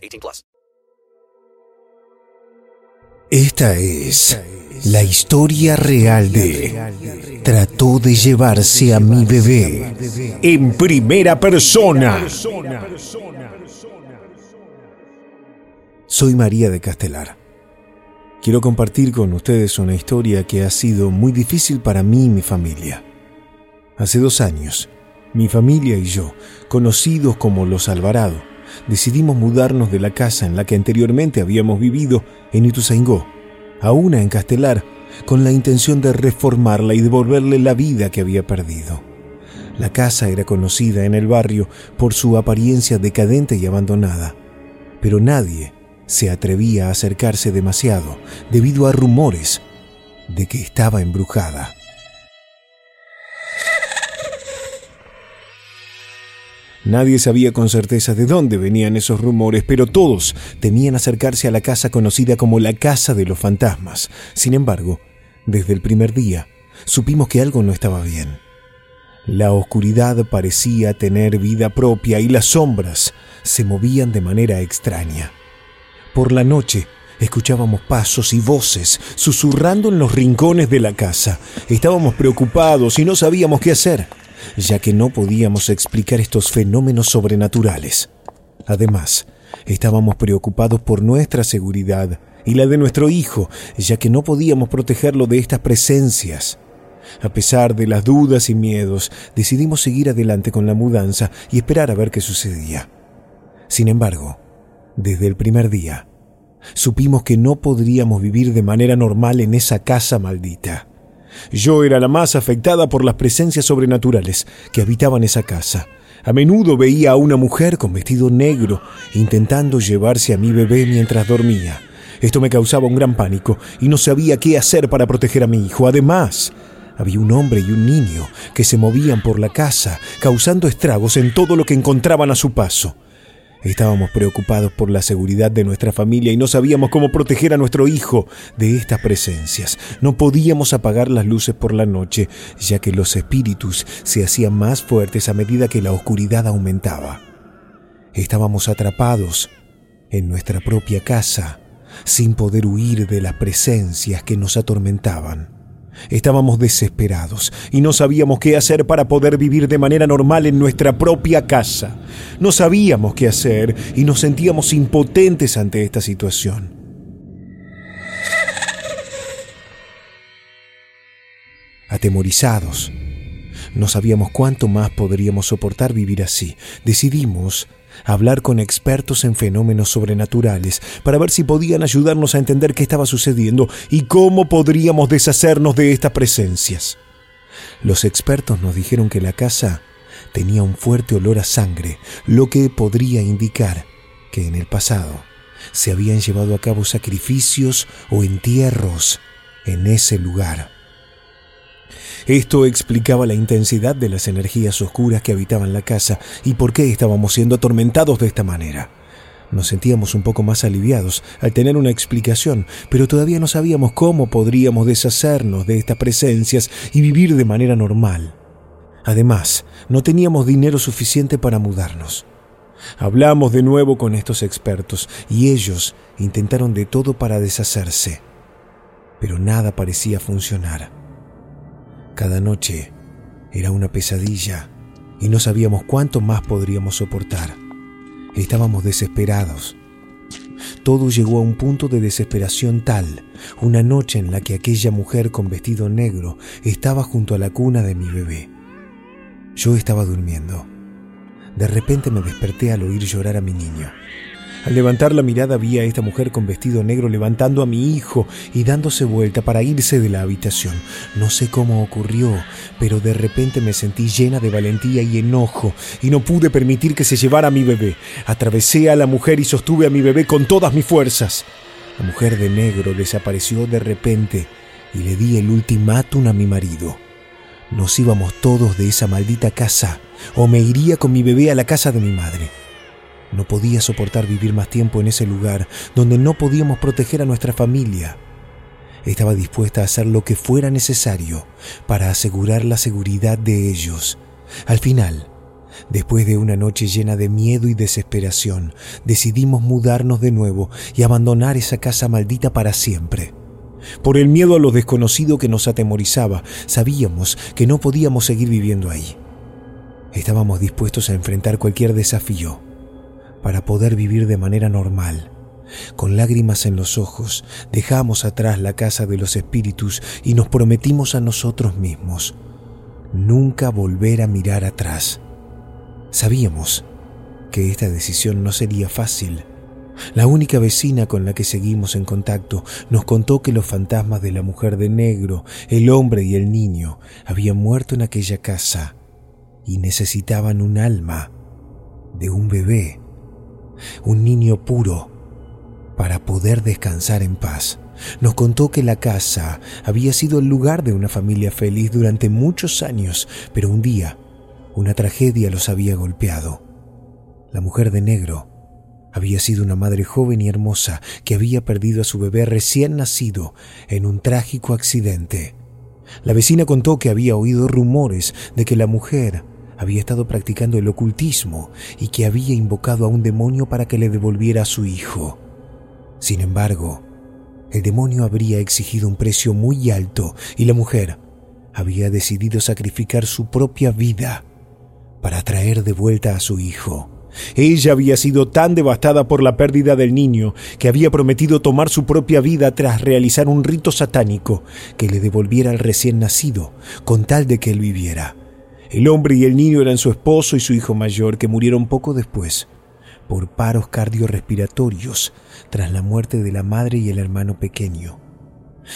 18 plus. Esta es la historia real de Trató de llevarse a mi bebé en primera persona. Soy María de Castelar. Quiero compartir con ustedes una historia que ha sido muy difícil para mí y mi familia. Hace dos años, mi familia y yo, conocidos como los Alvarado, decidimos mudarnos de la casa en la que anteriormente habíamos vivido en Ituzaingó a una en Castelar con la intención de reformarla y devolverle la vida que había perdido. La casa era conocida en el barrio por su apariencia decadente y abandonada, pero nadie se atrevía a acercarse demasiado debido a rumores de que estaba embrujada. Nadie sabía con certeza de dónde venían esos rumores, pero todos temían acercarse a la casa conocida como la Casa de los Fantasmas. Sin embargo, desde el primer día, supimos que algo no estaba bien. La oscuridad parecía tener vida propia y las sombras se movían de manera extraña. Por la noche, escuchábamos pasos y voces susurrando en los rincones de la casa. Estábamos preocupados y no sabíamos qué hacer ya que no podíamos explicar estos fenómenos sobrenaturales. Además, estábamos preocupados por nuestra seguridad y la de nuestro hijo, ya que no podíamos protegerlo de estas presencias. A pesar de las dudas y miedos, decidimos seguir adelante con la mudanza y esperar a ver qué sucedía. Sin embargo, desde el primer día, supimos que no podríamos vivir de manera normal en esa casa maldita. Yo era la más afectada por las presencias sobrenaturales que habitaban esa casa. A menudo veía a una mujer con vestido negro intentando llevarse a mi bebé mientras dormía. Esto me causaba un gran pánico y no sabía qué hacer para proteger a mi hijo. Además, había un hombre y un niño que se movían por la casa, causando estragos en todo lo que encontraban a su paso. Estábamos preocupados por la seguridad de nuestra familia y no sabíamos cómo proteger a nuestro hijo de estas presencias. No podíamos apagar las luces por la noche, ya que los espíritus se hacían más fuertes a medida que la oscuridad aumentaba. Estábamos atrapados en nuestra propia casa, sin poder huir de las presencias que nos atormentaban. Estábamos desesperados y no sabíamos qué hacer para poder vivir de manera normal en nuestra propia casa. No sabíamos qué hacer y nos sentíamos impotentes ante esta situación. Atemorizados, no sabíamos cuánto más podríamos soportar vivir así. Decidimos hablar con expertos en fenómenos sobrenaturales para ver si podían ayudarnos a entender qué estaba sucediendo y cómo podríamos deshacernos de estas presencias. Los expertos nos dijeron que la casa tenía un fuerte olor a sangre, lo que podría indicar que en el pasado se habían llevado a cabo sacrificios o entierros en ese lugar. Esto explicaba la intensidad de las energías oscuras que habitaban la casa y por qué estábamos siendo atormentados de esta manera. Nos sentíamos un poco más aliviados al tener una explicación, pero todavía no sabíamos cómo podríamos deshacernos de estas presencias y vivir de manera normal. Además, no teníamos dinero suficiente para mudarnos. Hablamos de nuevo con estos expertos y ellos intentaron de todo para deshacerse, pero nada parecía funcionar. Cada noche era una pesadilla y no sabíamos cuánto más podríamos soportar. Estábamos desesperados. todo llegó a un punto de desesperación tal, una noche en la que aquella mujer con vestido negro estaba junto a la cuna de mi bebé. Yo estaba durmiendo. De repente me desperté al oír llorar a mi niño. Al levantar la mirada vi a esta mujer con vestido negro levantando a mi hijo y dándose vuelta para irse de la habitación. No sé cómo ocurrió, pero de repente me sentí llena de valentía y enojo y no pude permitir que se llevara a mi bebé. Atravesé a la mujer y sostuve a mi bebé con todas mis fuerzas. La mujer de negro desapareció de repente y le di el ultimátum a mi marido. Nos íbamos todos de esa maldita casa o me iría con mi bebé a la casa de mi madre. No podía soportar vivir más tiempo en ese lugar donde no podíamos proteger a nuestra familia. Estaba dispuesta a hacer lo que fuera necesario para asegurar la seguridad de ellos. Al final, después de una noche llena de miedo y desesperación, decidimos mudarnos de nuevo y abandonar esa casa maldita para siempre. Por el miedo a lo desconocido que nos atemorizaba, sabíamos que no podíamos seguir viviendo ahí. Estábamos dispuestos a enfrentar cualquier desafío para poder vivir de manera normal. Con lágrimas en los ojos, dejamos atrás la casa de los espíritus y nos prometimos a nosotros mismos nunca volver a mirar atrás. Sabíamos que esta decisión no sería fácil. La única vecina con la que seguimos en contacto nos contó que los fantasmas de la mujer de negro, el hombre y el niño habían muerto en aquella casa y necesitaban un alma de un bebé un niño puro, para poder descansar en paz. Nos contó que la casa había sido el lugar de una familia feliz durante muchos años, pero un día una tragedia los había golpeado. La mujer de negro había sido una madre joven y hermosa que había perdido a su bebé recién nacido en un trágico accidente. La vecina contó que había oído rumores de que la mujer había estado practicando el ocultismo y que había invocado a un demonio para que le devolviera a su hijo. Sin embargo, el demonio habría exigido un precio muy alto y la mujer había decidido sacrificar su propia vida para traer de vuelta a su hijo. Ella había sido tan devastada por la pérdida del niño que había prometido tomar su propia vida tras realizar un rito satánico que le devolviera al recién nacido con tal de que él viviera. El hombre y el niño eran su esposo y su hijo mayor, que murieron poco después por paros cardiorrespiratorios tras la muerte de la madre y el hermano pequeño.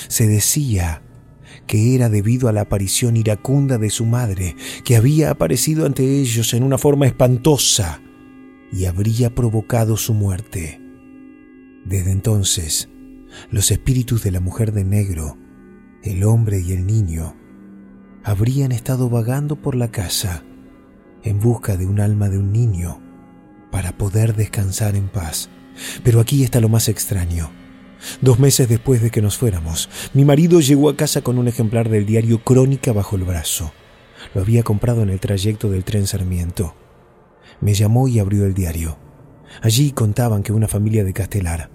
Se decía que era debido a la aparición iracunda de su madre, que había aparecido ante ellos en una forma espantosa y habría provocado su muerte. Desde entonces, los espíritus de la mujer de negro, el hombre y el niño habrían estado vagando por la casa en busca de un alma de un niño para poder descansar en paz. Pero aquí está lo más extraño. Dos meses después de que nos fuéramos, mi marido llegó a casa con un ejemplar del diario Crónica bajo el brazo. Lo había comprado en el trayecto del tren Sarmiento. Me llamó y abrió el diario. Allí contaban que una familia de Castelar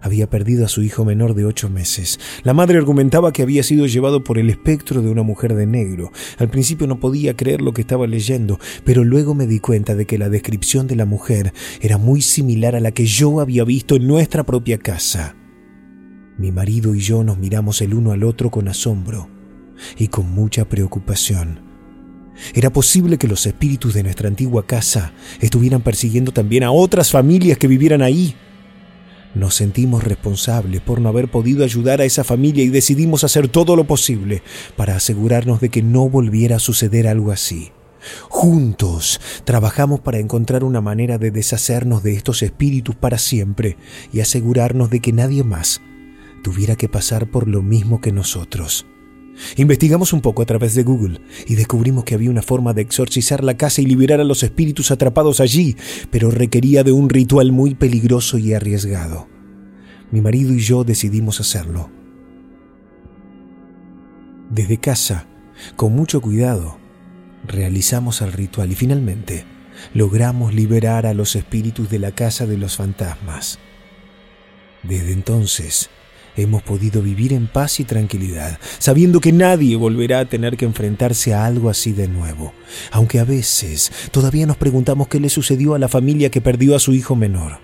había perdido a su hijo menor de ocho meses. La madre argumentaba que había sido llevado por el espectro de una mujer de negro. Al principio no podía creer lo que estaba leyendo, pero luego me di cuenta de que la descripción de la mujer era muy similar a la que yo había visto en nuestra propia casa. Mi marido y yo nos miramos el uno al otro con asombro y con mucha preocupación. ¿Era posible que los espíritus de nuestra antigua casa estuvieran persiguiendo también a otras familias que vivieran ahí? Nos sentimos responsables por no haber podido ayudar a esa familia y decidimos hacer todo lo posible para asegurarnos de que no volviera a suceder algo así. Juntos trabajamos para encontrar una manera de deshacernos de estos espíritus para siempre y asegurarnos de que nadie más tuviera que pasar por lo mismo que nosotros. Investigamos un poco a través de Google y descubrimos que había una forma de exorcizar la casa y liberar a los espíritus atrapados allí, pero requería de un ritual muy peligroso y arriesgado. Mi marido y yo decidimos hacerlo. Desde casa, con mucho cuidado, realizamos el ritual y finalmente logramos liberar a los espíritus de la casa de los fantasmas. Desde entonces, hemos podido vivir en paz y tranquilidad, sabiendo que nadie volverá a tener que enfrentarse a algo así de nuevo, aunque a veces todavía nos preguntamos qué le sucedió a la familia que perdió a su hijo menor.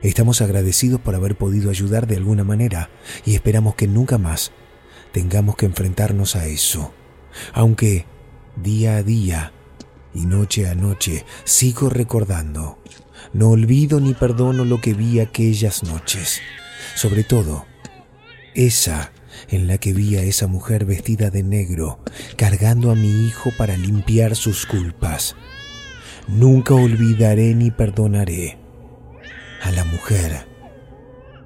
Estamos agradecidos por haber podido ayudar de alguna manera y esperamos que nunca más tengamos que enfrentarnos a eso. Aunque día a día y noche a noche sigo recordando, no olvido ni perdono lo que vi aquellas noches, sobre todo esa en la que vi a esa mujer vestida de negro cargando a mi hijo para limpiar sus culpas. Nunca olvidaré ni perdonaré a la mujer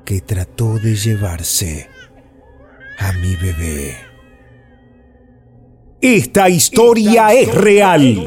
que trató de llevarse a mi bebé. Esta historia, es real.